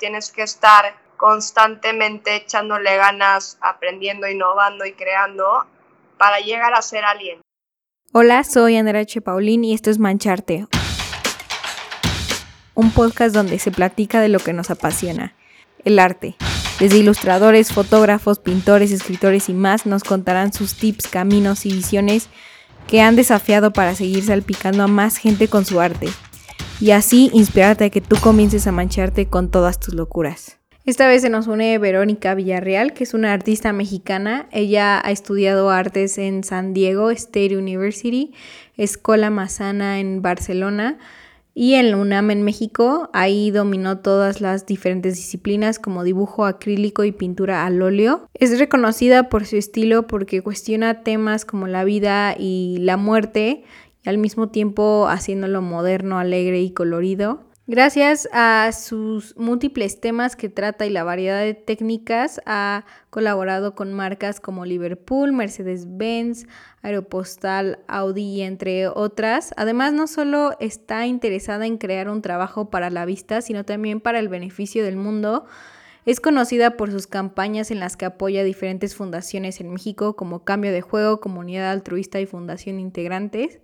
tienes que estar constantemente echándole ganas, aprendiendo, innovando y creando para llegar a ser alguien. Hola, soy Andrea H. Paulín y esto es Mancharte, un podcast donde se platica de lo que nos apasiona, el arte. Desde ilustradores, fotógrafos, pintores, escritores y más nos contarán sus tips, caminos y visiones que han desafiado para seguir salpicando a más gente con su arte y así inspirarte a que tú comiences a mancharte con todas tus locuras. Esta vez se nos une Verónica Villarreal, que es una artista mexicana. Ella ha estudiado artes en San Diego State University, Escuela Mazana en Barcelona y en UNAM en México. Ahí dominó todas las diferentes disciplinas como dibujo acrílico y pintura al óleo. Es reconocida por su estilo porque cuestiona temas como la vida y la muerte y al mismo tiempo haciéndolo moderno, alegre y colorido. Gracias a sus múltiples temas que trata y la variedad de técnicas, ha colaborado con marcas como Liverpool, Mercedes-Benz, Aeropostal, Audi entre otras. Además, no solo está interesada en crear un trabajo para la vista, sino también para el beneficio del mundo. Es conocida por sus campañas en las que apoya diferentes fundaciones en México como Cambio de Juego, Comunidad Altruista y Fundación Integrantes.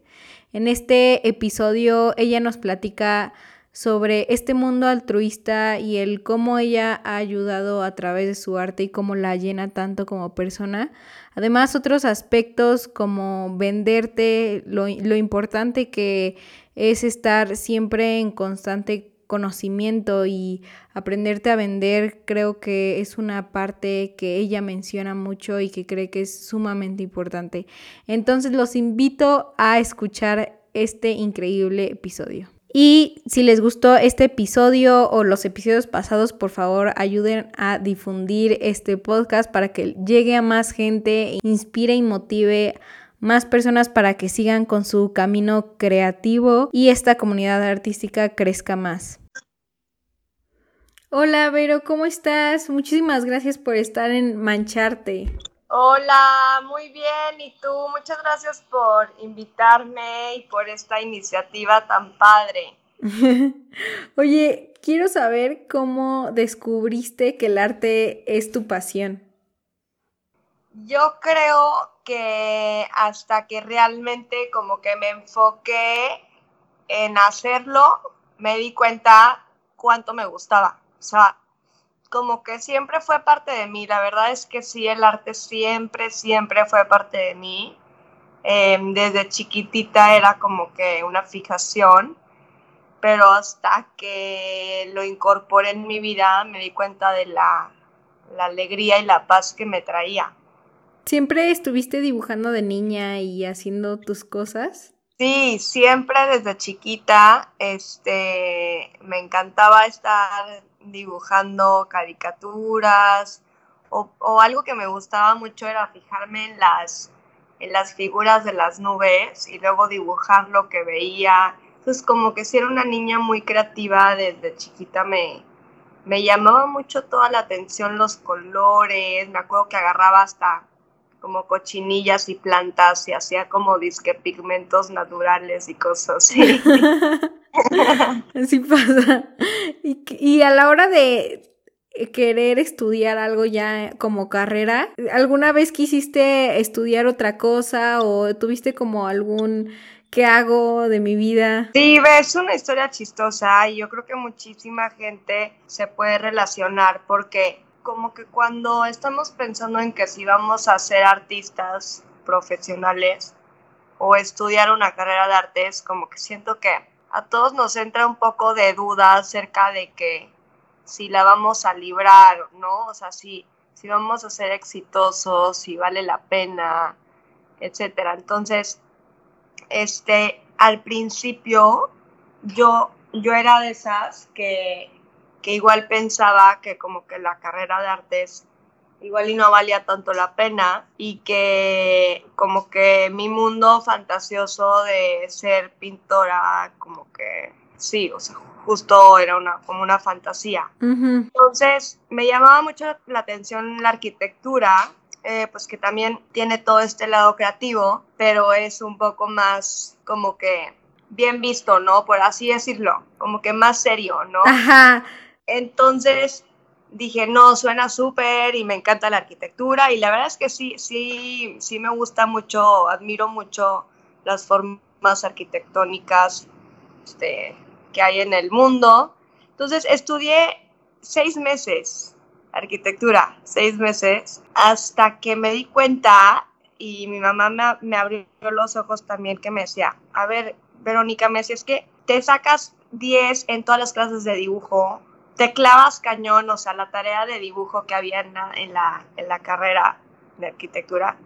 En este episodio ella nos platica sobre este mundo altruista y el cómo ella ha ayudado a través de su arte y cómo la llena tanto como persona. Además, otros aspectos como venderte, lo, lo importante que es estar siempre en constante conocimiento y aprenderte a vender creo que es una parte que ella menciona mucho y que cree que es sumamente importante. Entonces los invito a escuchar este increíble episodio. Y si les gustó este episodio o los episodios pasados, por favor ayuden a difundir este podcast para que llegue a más gente, inspire y motive más personas para que sigan con su camino creativo y esta comunidad artística crezca más. Hola, Vero, ¿cómo estás? Muchísimas gracias por estar en Mancharte. Hola, muy bien. ¿Y tú? Muchas gracias por invitarme y por esta iniciativa tan padre. Oye, quiero saber cómo descubriste que el arte es tu pasión. Yo creo que hasta que realmente como que me enfoqué en hacerlo, me di cuenta cuánto me gustaba. O sea, como que siempre fue parte de mí. La verdad es que sí, el arte siempre, siempre fue parte de mí. Em, desde chiquitita era como que una fijación, pero hasta que lo incorporé en mi vida me di cuenta de la, la alegría y la paz que me traía. ¿Siempre estuviste dibujando de niña y haciendo tus cosas? Sí, siempre desde chiquita, este, me encantaba estar dibujando caricaturas o, algo que me gustaba mucho era fijarme en las, en las figuras de las nubes y luego dibujar lo que veía. Entonces como que si era una niña muy creativa desde chiquita me, me llamaba mucho toda la atención los colores, me acuerdo que agarraba hasta como cochinillas y plantas y hacía como disque pigmentos naturales y cosas así. Así pasa. Y, a la hora de querer estudiar algo ya como carrera, ¿alguna vez quisiste estudiar otra cosa o tuviste como algún qué hago de mi vida? Sí, es una historia chistosa y yo creo que muchísima gente se puede relacionar porque como que cuando estamos pensando en que si vamos a ser artistas profesionales o estudiar una carrera de artes, como que siento que a todos nos entra un poco de duda acerca de que si la vamos a librar, ¿no? O sea, si, si vamos a ser exitosos, si vale la pena, etcétera. Entonces, este, al principio yo, yo era de esas que, que igual pensaba que como que la carrera de artes igual y no valía tanto la pena y que como que mi mundo fantasioso de ser pintora como que sí, o sea, justo era una como una fantasía. Entonces me llamaba mucho la atención la arquitectura, eh, pues que también tiene todo este lado creativo, pero es un poco más como que bien visto, ¿no? Por así decirlo, como que más serio, ¿no? Ajá. Entonces dije, no, suena súper y me encanta la arquitectura y la verdad es que sí, sí, sí me gusta mucho, admiro mucho las formas arquitectónicas este, que hay en el mundo. Entonces estudié seis meses arquitectura, seis meses, hasta que me di cuenta y mi mamá me, me abrió los ojos también que me decía, a ver, Verónica, me decía, es que te sacas 10 en todas las clases de dibujo, te clavas cañón, o sea, la tarea de dibujo que había en la, en la, carrera de arquitectura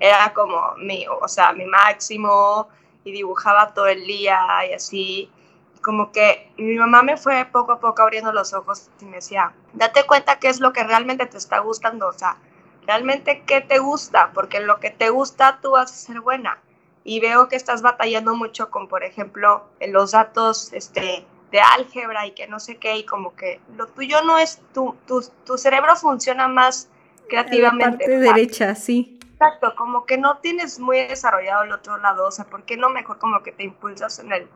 era como mi, o sea, mi máximo y dibujaba todo el día y así. Como que mi mamá me fue poco a poco abriendo los ojos y me decía, date cuenta qué es lo que realmente te está gustando, o sea, realmente qué te gusta, porque lo que te gusta tú vas a ser buena. Y veo que estás batallando mucho con, por ejemplo, los datos, este, de álgebra y que no sé qué, y como que lo tuyo no es, tu, tu, tu cerebro funciona más creativamente. En la parte derecha, sí. Exacto, como que no tienes muy desarrollado el otro lado, o sea, ¿por qué no mejor como que te impulsas en, el,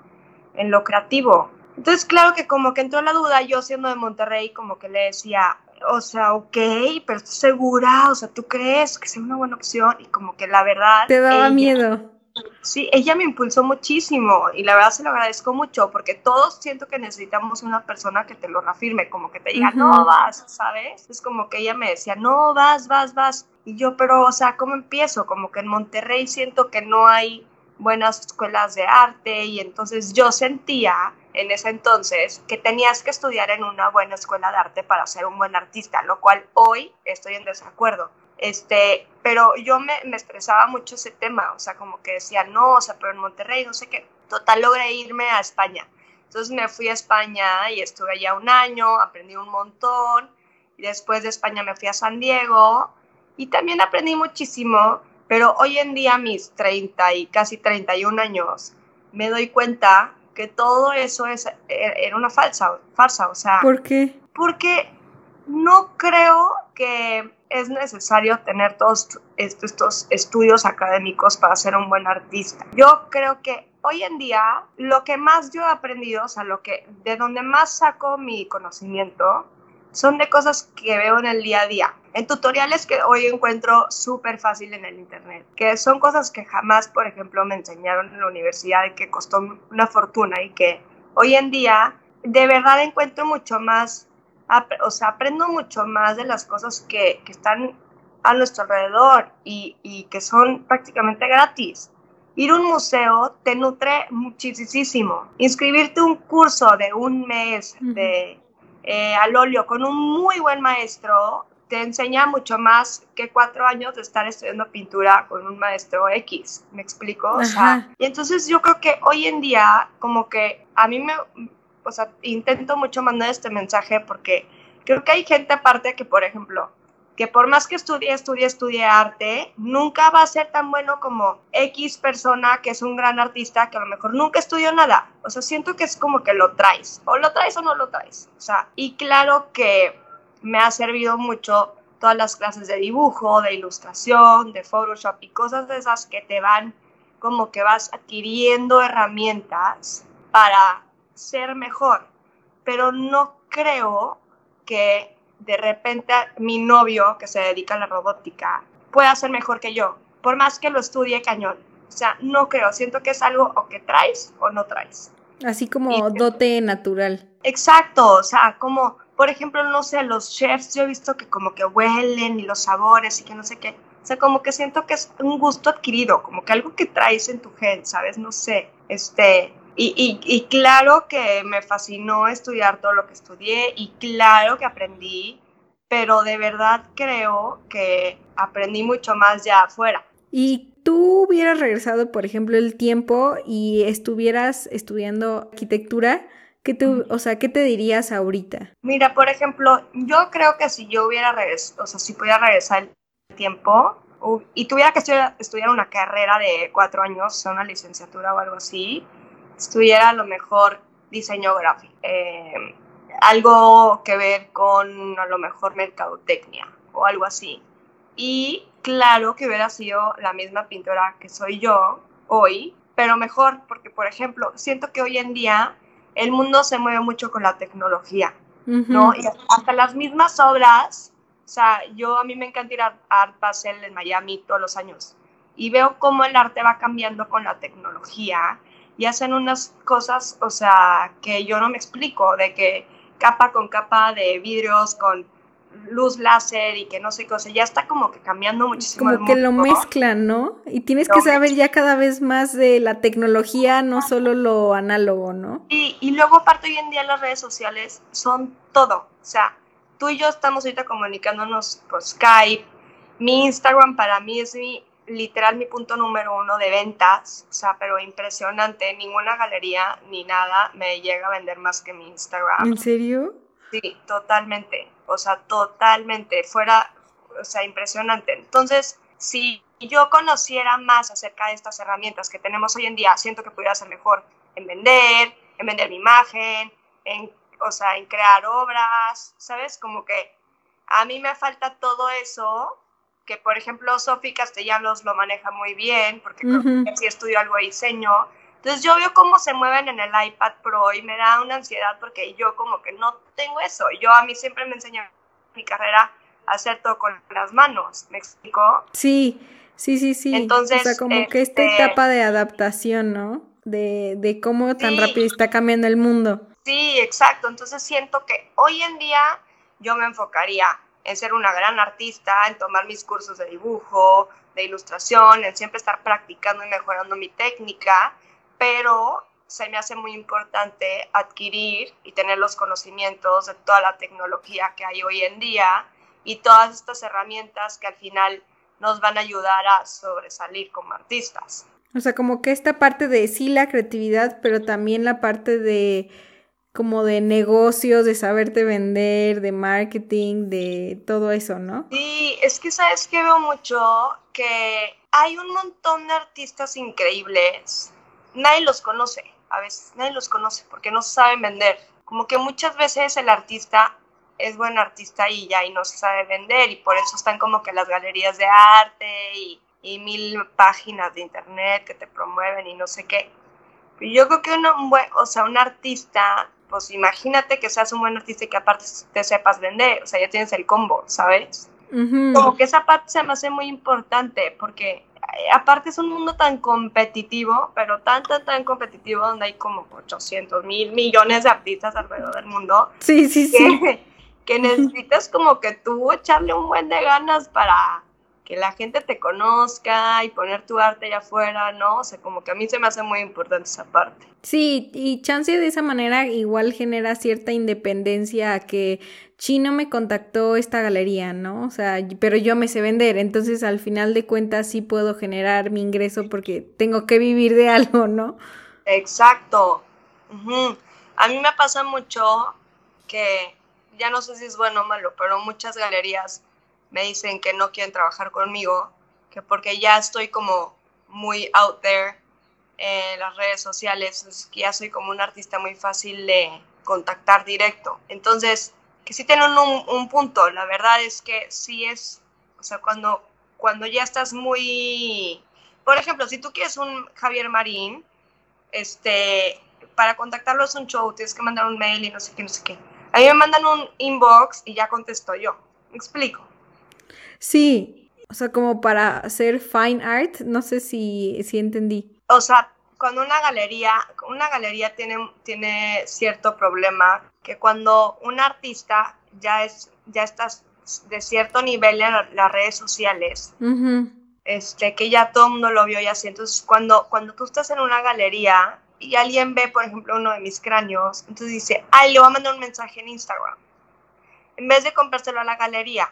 en lo creativo? Entonces, claro que como que entró la duda, yo siendo de Monterrey, como que le decía, o sea, ok, pero estoy segura, o sea, ¿tú crees que sea una buena opción? Y como que la verdad... Te daba miedo. Sí, ella me impulsó muchísimo y la verdad se lo agradezco mucho porque todos siento que necesitamos una persona que te lo reafirme, como que te diga, no vas, ¿sabes? Es como que ella me decía, no vas, vas, vas. Y yo, pero, o sea, ¿cómo empiezo? Como que en Monterrey siento que no hay buenas escuelas de arte y entonces yo sentía en ese entonces que tenías que estudiar en una buena escuela de arte para ser un buen artista, lo cual hoy estoy en desacuerdo este, pero yo me, me, estresaba mucho ese tema, o sea, como que decía, no, o sea, pero en Monterrey, no sé qué. Total, logré irme a España. Entonces me fui a España y estuve allá un año, aprendí un montón. Y después de España me fui a San Diego y también aprendí muchísimo. Pero hoy en día, mis 30 y casi 31 años, me doy cuenta que todo eso es, e, era una falsa, farsa. O sea, ¿por qué? Porque no creo que es necesario tener todos estos estudios académicos para ser un buen artista. Yo creo que hoy en día lo que más yo he aprendido, o sea, lo que de donde más saco mi conocimiento son de cosas que veo en el día a día, en tutoriales que hoy encuentro súper fácil en el internet, que son cosas que jamás, por ejemplo, me enseñaron en la universidad y que costó una fortuna y que hoy en día de verdad encuentro mucho más o sea, aprendo mucho más de las cosas que, que están a nuestro alrededor y, y, que son prácticamente gratis. Ir a un museo te nutre muchísimo. Inscribirte un curso de un mes de eh, al óleo con un muy buen maestro te enseña mucho más que cuatro años de estar estudiando pintura con un maestro X. ¿Me explico? O sea, y entonces yo creo que hoy en día como que a mí me, o sea, intento mucho mandar este mensaje porque creo que hay gente aparte que, por ejemplo, que por más que estudie, estudie, estudie arte, nunca va a ser tan bueno como X persona que es un gran artista que a lo mejor nunca estudió nada. O sea, siento que es como que lo traes, o lo traes o no lo traes. O sea, y claro que me ha servido mucho todas las clases de dibujo, de ilustración, de Photoshop y cosas de esas que te van como que vas adquiriendo herramientas para ser mejor, pero no creo que de repente mi novio que se dedica a la robótica pueda ser mejor que yo, por más que lo estudie cañón. O sea, no creo, siento que es algo o que traes o no traes. Así como dote natural. Exacto, o sea, como, por ejemplo, no sé, los chefs, yo he visto que como que huelen y los sabores y que no sé qué. O sea, como que siento que es un gusto adquirido, como que algo que traes en tu gen, ¿sabes? No sé, este, y, y, claro que me fascinó estudiar todo lo que estudié y claro que aprendí, pero de verdad creo que aprendí mucho más ya afuera. ¿Y tú hubieras regresado, por ejemplo, el tiempo y estuvieras estudiando arquitectura? ¿Qué te, o sea, ¿qué te dirías ahorita? Mira, por ejemplo, yo creo que si yo hubiera regresado, o sea, si pudiera regresar el tiempo y tuviera que estudiar, estudiar una carrera de cuatro años, una licenciatura o algo así, estudiara a lo mejor diseño gráfico, eh, algo que ver con a lo mejor mercadotecnia o algo así. Y claro que hubiera sido la misma pintora que soy yo hoy, pero mejor, porque por ejemplo, siento que hoy en día el mundo se mueve mucho con la tecnología. ¿no? Y hasta las mismas obras, o sea, yo a mí me encanta ir a Art Basel en Miami todos los años y veo cómo el arte va cambiando con la tecnología y hacen unas cosas, o sea, que yo no me explico, de que capa con capa de vidrios, con luz láser y que no sé qué, o sea, ya está como que cambiando muchísimo. Como que lo mezclan, ¿no? Y tienes que saber ya cada vez más de la tecnología, no solo lo análogo, ¿no? Y, y luego aparte hoy en día las redes sociales son todo, o sea, tú y yo estamos ahorita comunicándonos por Skype, mi Instagram para mí es mi literal mi punto número uno de ventas, o sea, pero impresionante, ninguna galería ni nada me llega a vender más que mi Instagram. ¿En serio? Sí, totalmente, o sea, totalmente, fuera, o sea, impresionante. Entonces, si yo conociera más acerca de estas herramientas que tenemos hoy en día, siento que pudiera ser mejor en vender, en vender mi imagen, en, o sea, en crear obras, ¿sabes? Como que a mí me falta todo eso que por ejemplo Sofi Castellanos lo maneja muy bien, porque creo que sí estudió algo de diseño. Entonces yo veo cómo se mueven en el iPad Pro y me da una ansiedad porque yo como que no tengo eso. Yo a mí siempre me enseñó mi carrera a hacer todo con las manos, ¿me explico? Sí, sí, sí, sí. Entonces, o sea, como que esta este etapa de adaptación, ¿no? De, de cómo tan rápido está cambiando el mundo. Sí, exacto. Entonces siento que hoy en día yo me enfocaría en ser una gran artista, en tomar mis cursos de dibujo, de ilustración, en siempre estar practicando y mejorando mi técnica, pero se me hace muy importante adquirir y tener los conocimientos de toda la tecnología que hay hoy en día y todas estas herramientas que al final nos van a ayudar a sobresalir como artistas. O sea, como que esta parte de sí la creatividad, pero también la parte de como de negocios, de saberte vender, de marketing, de todo eso, ¿no? Sí, es que sabes que veo mucho que hay un montón de artistas increíbles, nadie los conoce, a veces nadie los conoce porque no saben vender. Como que muchas veces el artista es buen artista y ya y no se sabe vender y por eso están como que las galerías de arte y, y mil páginas de internet que te promueven y no sé qué. Yo creo que un buen, o sea, un artista pues imagínate que seas un buen artista y que aparte te sepas vender, o sea, ya tienes el combo, ¿sabes? Como que esa parte se me hace muy importante porque eh, aparte es un mundo tan competitivo, pero tan, tan, tan competitivo donde hay como 800 mil millones de artistas alrededor del mundo. Sí, sí, sí. Que necesitas como que tú echarle un buen de ganas para que la gente te conozca y poner tu arte allá afuera, ¿no? O sea, como que a mí se me hace muy importante esa parte. Sí, y chance de esa manera igual genera cierta independencia a que Chino me contactó esta galería, ¿no? O sea, pero yo me sé vender, entonces al final de cuentas sí puedo generar mi ingreso porque tengo que vivir de algo, ¿no? Exacto. A mí me pasa mucho que, ya no sé si es bueno o malo, pero muchas galerías me dicen que no quieren trabajar conmigo, que porque ya estoy como muy out there en las redes sociales, que ya soy como un artista muy fácil de contactar directo. Entonces, que sí tienen un, un, punto, la verdad es que sí es, o sea, cuando, cuando ya estás muy, por ejemplo, si tú quieres un Javier Marín, este, para contactarlo es un show, tienes que mandar un mail y no sé qué, no sé qué. A mí me mandan un inbox y ya contesto yo. ¿Me explico? Sí, o sea, como para hacer fine art, no sé si, si entendí. O sea, cuando una galería, una galería tiene, tiene cierto problema, que cuando un artista ya es, ya estás de cierto nivel en las redes sociales, este, que ya todo el mundo lo vio y así. Entonces, cuando, cuando tú estás en una galería y alguien ve, por ejemplo, uno de mis cráneos, entonces dice, ay, le voy a mandar un mensaje en Instagram. En vez de comprárselo a la galería,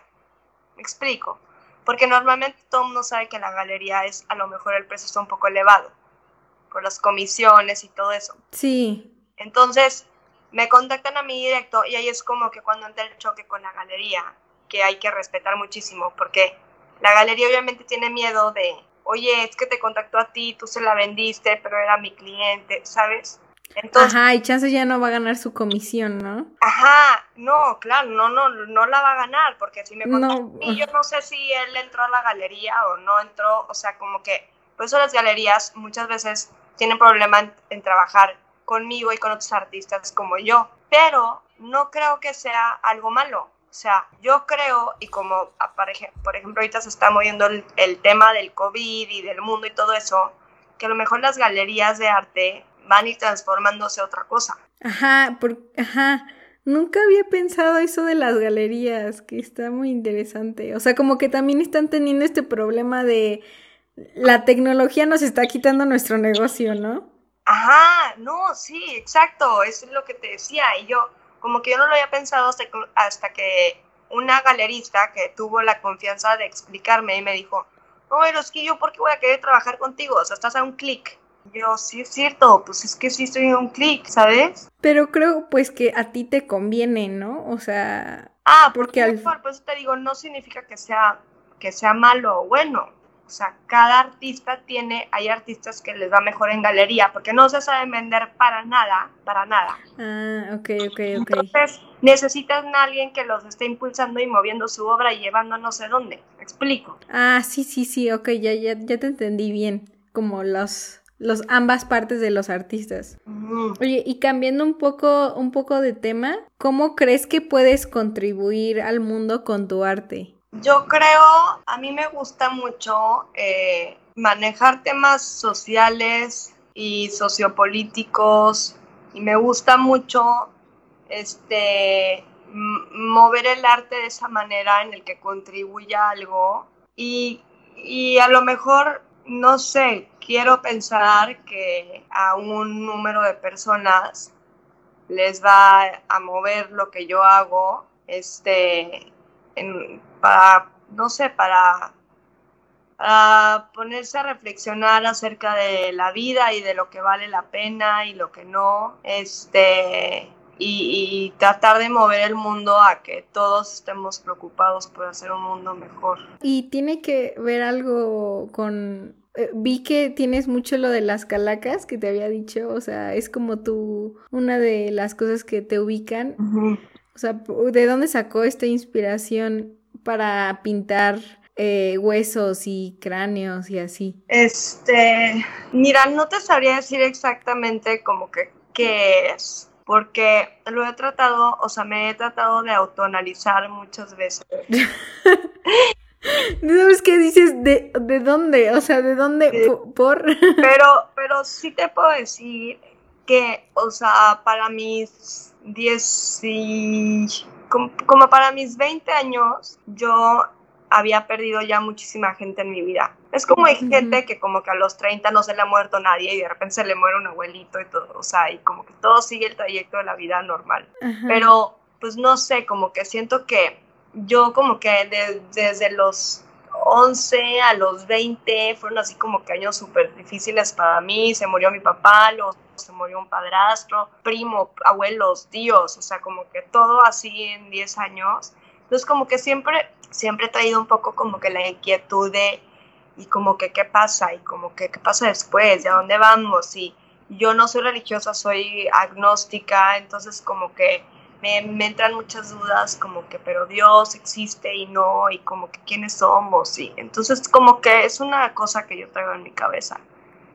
me explico. Porque normalmente todo el mundo sabe que la galería es, a lo mejor el precio está un poco elevado, por las comisiones y todo eso. Sí. Entonces, me contactan a mí directo y ahí es como que cuando entra el choque con la galería, que hay que respetar muchísimo, porque la galería obviamente tiene miedo de, oye, es que te contactó a ti, tú se la vendiste, pero era mi cliente, ¿sabes? Ajá, y chance ya no va a ganar su comisión, ¿no? Ajá, no, claro, no, no, no la va a ganar, porque si me contó y yo no sé si él entró a la galería o no entró, o sea, como que, por eso las galerías muchas veces tienen problema en, trabajar conmigo y con otros artistas como yo, pero no creo que sea algo malo. O sea, yo creo, y como por ejemplo ahorita se está moviendo el, tema del COVID y del mundo y todo eso, que a lo mejor las galerías de arte van a ir transformándose a otra cosa. Ajá, por, ajá. Nunca había pensado eso de las galerías, que está muy interesante. O sea, como que también están teniendo este problema de la tecnología nos está quitando nuestro negocio, ¿no? Ajá, no, sí, exacto, eso es lo que te decía. Y yo, como que yo no lo había pensado hasta que, hasta que una galerista que tuvo la confianza de explicarme y me dijo, no, es que yo, ¿por qué voy a querer trabajar contigo? O sea, estás a un clic. Yo, sí es cierto, pues es que sí estoy en un clic, ¿sabes? Pero creo pues que a ti te conviene, ¿no? O sea... Ah, porque, al... por eso te digo, no significa que sea, que sea malo o bueno. O sea, cada artista tiene, hay artistas que les va mejor en galería, porque no se saben vender para nada, para nada. Ah, ok, ok, ok. Entonces, necesitan a alguien que los esté impulsando y moviendo su obra y llevando no sé dónde. ¿Me explico? Ah, sí, sí, sí, ok, ya, ya, ya te entendí bien. Como los los ambas partes de los artistas. Oye, y cambiando un poco, un poco de tema, ¿cómo crees que puedes contribuir al mundo con tu arte? Yo creo, a mí me gusta mucho eh, manejar temas sociales y sociopolíticos y me gusta mucho este mover el arte de esa manera en el que contribuya algo y, y a lo mejor no sé, quiero pensar que a un número de personas les va a mover lo que yo hago, este, para, no sé, para, ponerse a reflexionar acerca de la vida y de lo que vale la pena y lo que no, este, y, tratar de mover el mundo a que todos estemos preocupados por hacer un mundo mejor. Y tiene que ver algo con vi que tienes mucho lo de las calacas que te había dicho, o sea, es como tú, una de las cosas que te ubican. O sea, ¿de dónde sacó esta inspiración para pintar eh, huesos y cráneos y así? Este, mira, no te sabría decir exactamente como que qué es, porque lo he tratado, o sea, me he tratado de autoanalizar muchas veces. ¿Sabes qué dices? ¿De, ¿De dónde? O sea, ¿de dónde? ¿Por? Pero, pero sí te puedo decir que, o sea, para mis 10 y... Como, para mis 20 años, yo había perdido ya muchísima gente en mi vida. Es como hay gente que como que a los 30 no se le ha muerto nadie y de repente se le muere un abuelito y todo, o sea, y como que todo sigue el trayecto de la vida normal. Pero, pues no sé, como que siento que yo como que desde los 11 a los 20 fueron así como que años súper difíciles para mí. Se murió mi papá, luego se murió un padrastro, primo, abuelos, tíos, o sea, como que todo así en 10 años. Entonces como que siempre, siempre he traído un poco como que la inquietud de, y como que qué pasa, y como que qué pasa después, de dónde vamos, y yo no soy religiosa, soy agnóstica, entonces como que me, entran muchas dudas como que, pero Dios existe y no, y como que quiénes somos, y entonces como que es una cosa que yo traigo en mi cabeza.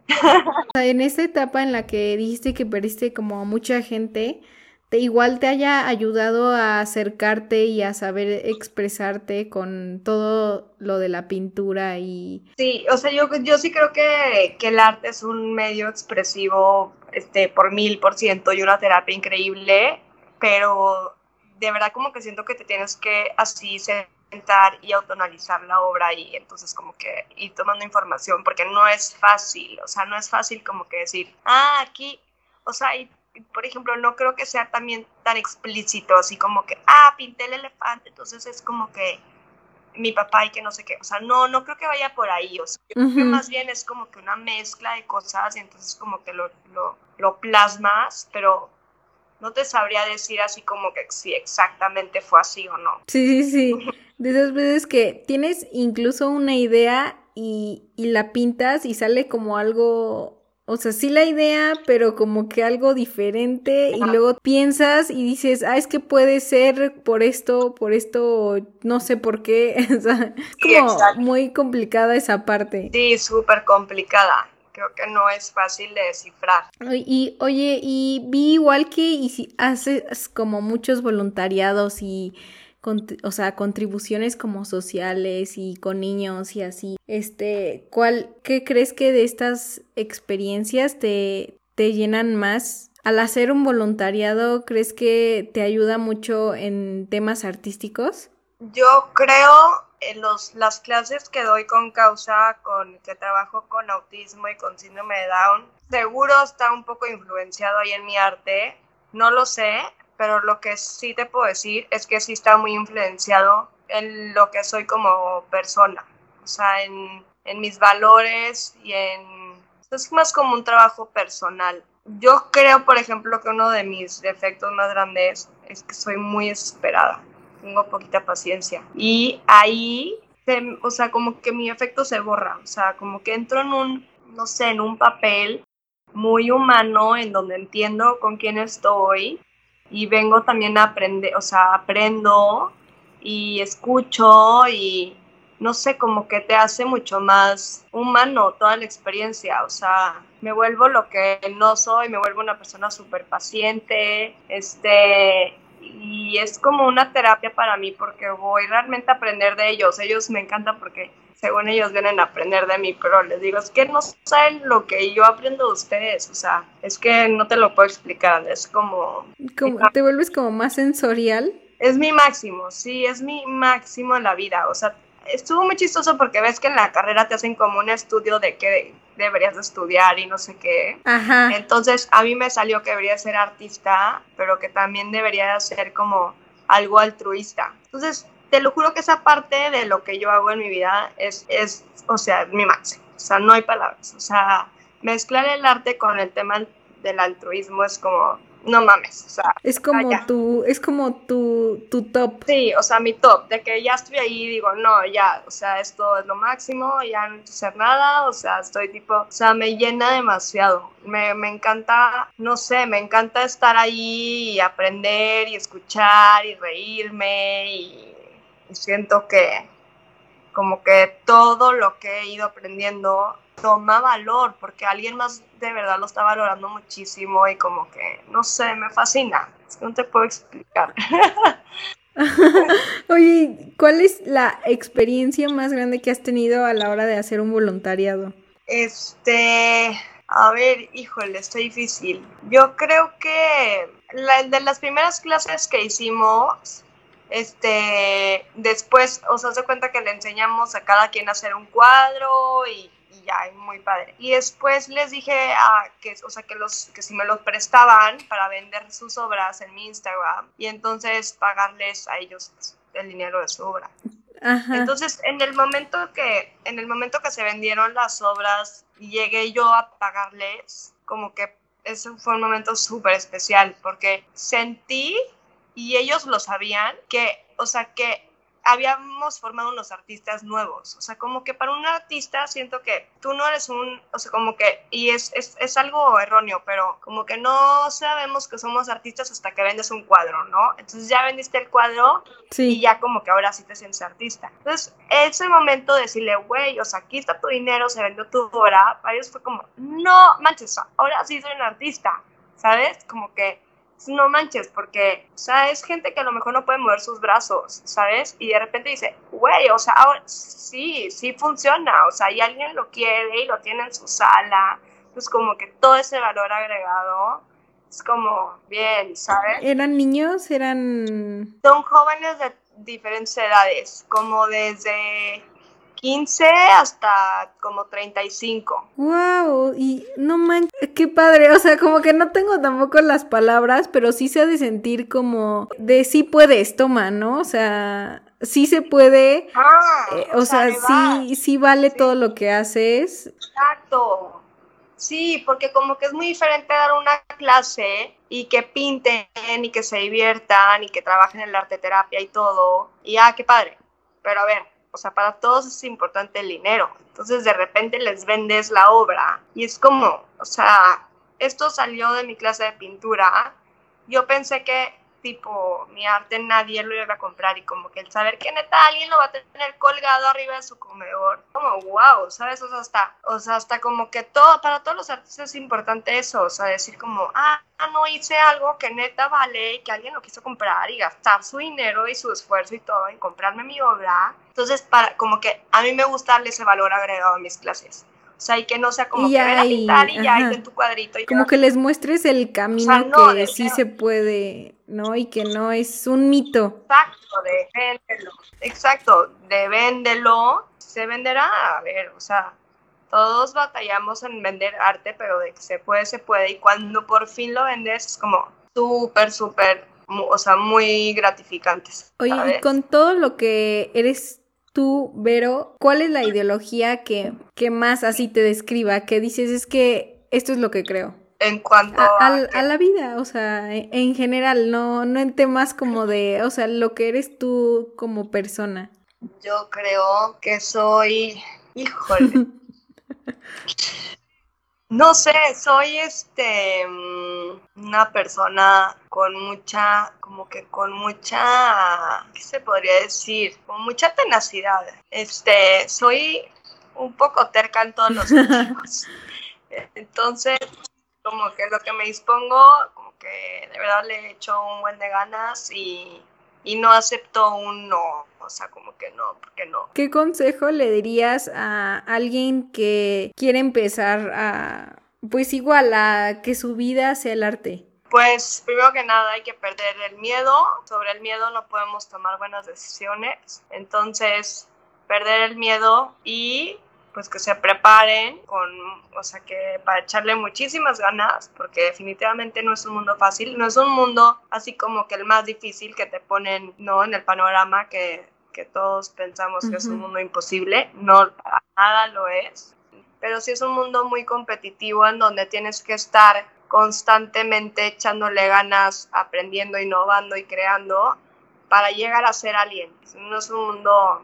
en esta etapa en la que dijiste que perdiste como a mucha gente, te, igual te haya ayudado a acercarte y a saber expresarte con todo lo de la pintura y... Sí, o sea, yo, yo sí creo que, que el arte es un medio expresivo este, por mil por ciento y una terapia increíble pero de verdad como que siento que te tienes que así sentar y autonalizar la obra y entonces como que ir tomando información porque no es fácil, o sea, no es fácil como que decir, ah, aquí, o sea, y, por ejemplo, no creo que sea también tan explícito, así como que, ah, pinté el elefante, entonces es como que mi papá y que no sé qué, o sea, no, no creo que vaya por ahí, o sea, creo que más bien es como que una mezcla de cosas y entonces como que lo, lo, lo plasmas, pero no te sabría decir así como que si exactamente fue así o no. Sí, sí, sí. De esas veces que tienes incluso una idea y, y la pintas y sale como algo, o sea, sí la idea, pero como que algo diferente y luego piensas y dices, ah, es que puede ser por esto, por esto, no sé por qué. o sea, es como muy complicada esa parte. Sí, súper complicada creo que no es fácil de descifrar. Y oye, y vi igual que y haces como muchos voluntariados y o sea, contribuciones como sociales y con niños y así. Este, ¿cuál, qué crees que de estas experiencias te, te llenan más? Al hacer un voluntariado, ¿crees que te ayuda mucho en temas artísticos? Yo creo los, las clases que doy con causa, con que trabajo con autismo y con síndrome de Down, seguro está un poco influenciado ahí en mi arte, no lo sé, pero lo que sí te puedo decir es que sí está muy influenciado en lo que soy como persona, o sea, en, en mis valores y en... Es más como un trabajo personal. Yo creo, por ejemplo, que uno de mis defectos más grandes es que soy muy desesperada, tengo poquita paciencia. Y ahí, o sea, como que mi efecto se borra, o sea, como que entro en un, no sé, en un papel muy humano en donde entiendo con quién estoy y vengo también a aprender, o sea, aprendo y escucho y no sé, como que te hace mucho más humano toda la experiencia, o sea, me vuelvo lo que no soy, me vuelvo una persona súper paciente, este, y es como una terapia para mí porque voy realmente a aprender de ellos, ellos me encantan porque según ellos vienen a aprender de mí, pero les digo, es que no saben lo que yo aprendo de ustedes, o sea, es que no te lo puedo explicar, es como... como ¿Te vuelves como más sensorial? Es mi máximo, sí, es mi máximo en la vida, o sea, estuvo muy chistoso porque ves que en la carrera te hacen como un estudio de qué deberías de estudiar y no sé qué. Ajá. Entonces a mí me salió que debería ser artista, pero que también debería ser como algo altruista. Entonces te lo juro que esa parte de lo que yo hago en mi vida es, es o sea, mi máximo. O sea, no hay palabras. O sea, mezclar el arte con el tema del altruismo es como, no mames, o sea. Es como tu, es como tu, tu top. Sí, o sea, mi top, de que ya estoy ahí y digo, no, ya, o sea, esto es lo máximo, ya no necesito hacer nada, o sea, estoy tipo, o sea, me llena demasiado. Me, me encanta, no sé, me encanta estar ahí y aprender y escuchar y reírme y y siento que como que todo lo que he ido aprendiendo toma valor porque alguien más de verdad lo está valorando muchísimo y como que, no sé, me fascina. Es que no te puedo explicar. Oye, ¿cuál es la experiencia más grande que has tenido a la hora de hacer un voluntariado? Este, a ver, híjole, está difícil. Yo creo que la, de las primeras clases que hicimos, este, después, os sea, cuenta que le enseñamos a cada quien a hacer un cuadro y, ya, muy padre. Y después les dije a que, o sea, que, los, que si me los prestaban para vender sus obras en mi Instagram y entonces pagarles a ellos el dinero de su obra. Entonces, en el momento que, en el momento que se vendieron las obras, llegué yo a pagarles, como que ese fue un momento súper especial, porque sentí y ellos lo sabían, que, o sea, que habíamos formado unos artistas nuevos. O sea, como que para un artista siento que tú no eres un, o sea, como que, y es, es, es algo erróneo, pero como que no sabemos que somos artistas hasta que vendes un cuadro, ¿no? Entonces ya vendiste el cuadro y ya como que ahora sí te sientes artista. Entonces, ese momento de decirle, güey, o sea, aquí está tu dinero, se vendió tu obra, para ellos fue como, no manches, ahora sí soy un artista, ¿sabes? Como que no manches, porque, o sea, es gente que a lo mejor no puede mover sus brazos, ¿sabes? Y de repente dice, güey, o sea, ahora, sí, sí funciona, o sea, y alguien lo quiere y lo tiene en su sala, pues como que todo ese valor agregado es como bien, ¿sabes? ¿Eran niños? ¿Eran...? Son jóvenes de diferentes edades, como desde 15 hasta como 35. Wow, y no manches, qué padre, o sea, como que no tengo tampoco las palabras, pero sí se ha de sentir como de sí puedes, toma, ¿no? O sea, sí se puede, ah, eh, o, sea, sí, sí vale todo lo que haces. Exacto. Sí, porque como que es muy diferente dar una clase y que pinten y que se diviertan y que trabajen en la arte terapia y todo. Y ah, qué padre. Pero a ver, o sea, para todos es importante el dinero. Entonces de repente les vendes la obra y es como, o sea, esto salió de mi clase de pintura. Yo pensé que tipo mi arte nadie lo iba a comprar y como que el saber que neta alguien lo va a tener colgado arriba de su comedor, como wow, ¿sabes? O sea, hasta, o sea, hasta como que todo, para todos los artistas es importante eso, o sea, decir como, ah, no hice algo que neta vale y que alguien lo quiso comprar y gastar su dinero y su esfuerzo y todo en comprarme mi obra. Entonces, para, como que a mí me gusta darle ese valor agregado a mis clases. O sea, y que no sea como que ven a pintar y ya en tu cuadrito. Y como que les muestres el camino que sí se puede, ¿no? Y que no es un mito. Exacto, de véndelo. Exacto, de véndelo. Se venderá, a ver, o sea, todos batallamos en vender arte, pero de que se puede, se puede. Y cuando por fin lo vendes, es como súper, súper, o sea, muy gratificantes. Oye, y con todo lo que eres tú, Vero, ¿cuál es la ideología que, que más así te describa? Que dices, es que esto es lo que creo. En cuanto a, a, la vida, o sea, en general, no, no en temas como de, o sea, lo que eres tú como persona. Yo creo que soy, híjole. No sé, soy este mm, una persona con mucha, como que con mucha, ¿qué se podría decir? Con mucha tenacidad. Este, soy un poco terca en todos los sentidos. Entonces, como que lo que me dispongo, como que de verdad le he hecho un buen de ganas y y no acepto un no, o sea, como que no, porque no. ¿Qué consejo le dirías a alguien que quiere empezar a, pues igual, a que su vida sea el arte? Pues primero que nada hay que perder el miedo, sobre el miedo no podemos tomar buenas decisiones, entonces perder el miedo y pues que se preparen con, o sea, que para echarle muchísimas ganas, porque definitivamente no es un mundo fácil, no es un mundo así como que el más difícil que te ponen, ¿no? En el panorama que, que todos pensamos que es un mundo imposible, no, nada lo es, pero sí es un mundo muy competitivo en donde tienes que estar constantemente echándole ganas, aprendiendo, innovando y creando para llegar a ser alguien. No es un mundo,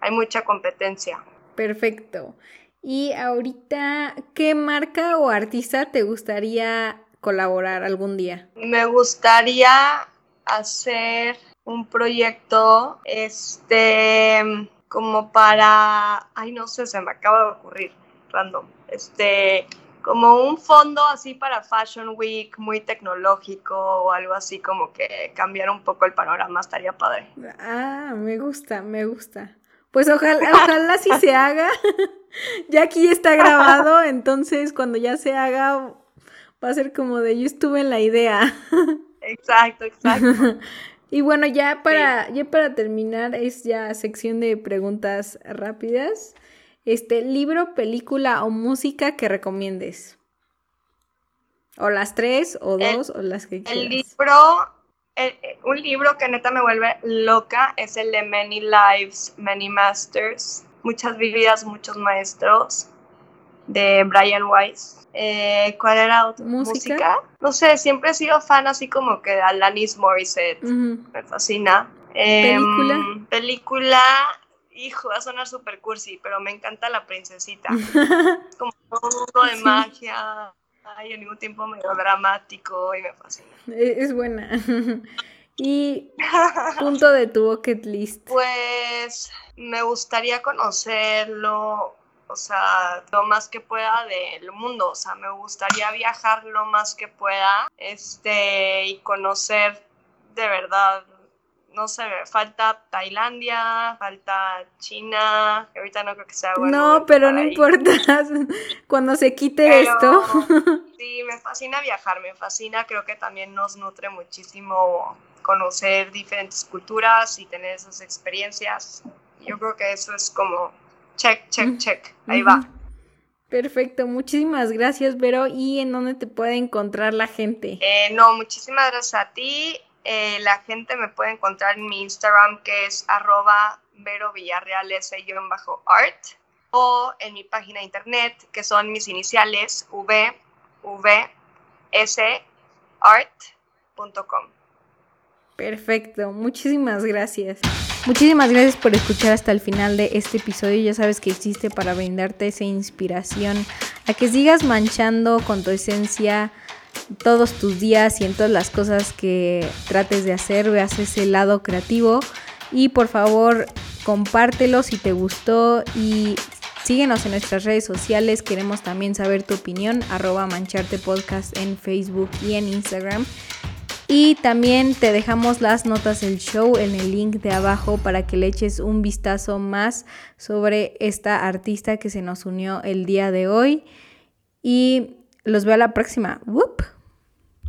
hay mucha competencia. Perfecto. Y ahorita, ¿qué marca o artista te gustaría colaborar algún día? Me gustaría hacer un proyecto, este, como para, ay, no sé, se me acaba de ocurrir, random, este, como un fondo así para Fashion Week, muy tecnológico o algo así, como que cambiar un poco el panorama, estaría padre. Ah, me gusta, me gusta. Pues ojalá, ojalá sí se haga. ya aquí está grabado, entonces cuando ya se haga va a ser como de yo estuve en la idea. exacto, exacto. y bueno, ya para, ya para terminar, es ya sección de preguntas rápidas. Este, libro, película o música que recomiendes. O las tres, o dos, o las que quieras. El libro eh, un libro que neta me vuelve loca es el de Many Lives, Many Masters, Muchas vidas, muchos maestros, de Brian Weiss. Eh, ¿Cuál era otra? ¿Música? No sé, siempre he sido fan así como que de Alanis Morissette. Me fascina. ¿Película? Em, película, hijo, va a sonar super cursi, pero me encanta la princesita. es como un mundo de magia, Ay, al mismo tiempo medio dramático y me fascina. E, es buena. y punto de tu bucket list. Pues me gustaría conocerlo, o sea, lo más que pueda del mundo, o sea, me gustaría viajar lo más que pueda, este, y conocer de verdad no sé, falta Tailandia, falta China, ahorita no creo que sea bueno. No, pero no importa, cuando se quite esto. sí, me fascina viajar, me fascina, creo que también nos nutre muchísimo conocer diferentes culturas y tener esas experiencias. Yo creo que eso es como check, check, check, ahí va. Perfecto, muchísimas gracias, Vero. ¿Y en dónde te puede encontrar la gente? Eh, no, muchísimas gracias a ti. Eh, la gente me puede encontrar en mi Instagram que es arroba Vero Villarreal art o en mi página de internet que son mis iniciales vvsart.com. Perfecto, muchísimas gracias. Muchísimas gracias por escuchar hasta el final de este episodio. Ya sabes que existe para brindarte esa inspiración a que sigas manchando con tu esencia todos tus días y en todas las cosas que trates de hacer, veas ese lado creativo y por favor compártelo si te gustó y síguenos en nuestras redes sociales, queremos también saber tu opinión, arroba mancharte podcast en Facebook y en Instagram. Y también te dejamos las notas del show en el link de abajo para que le eches un vistazo más sobre esta artista que se nos unió el día de hoy. Y los veo a la próxima. ¡Whoop!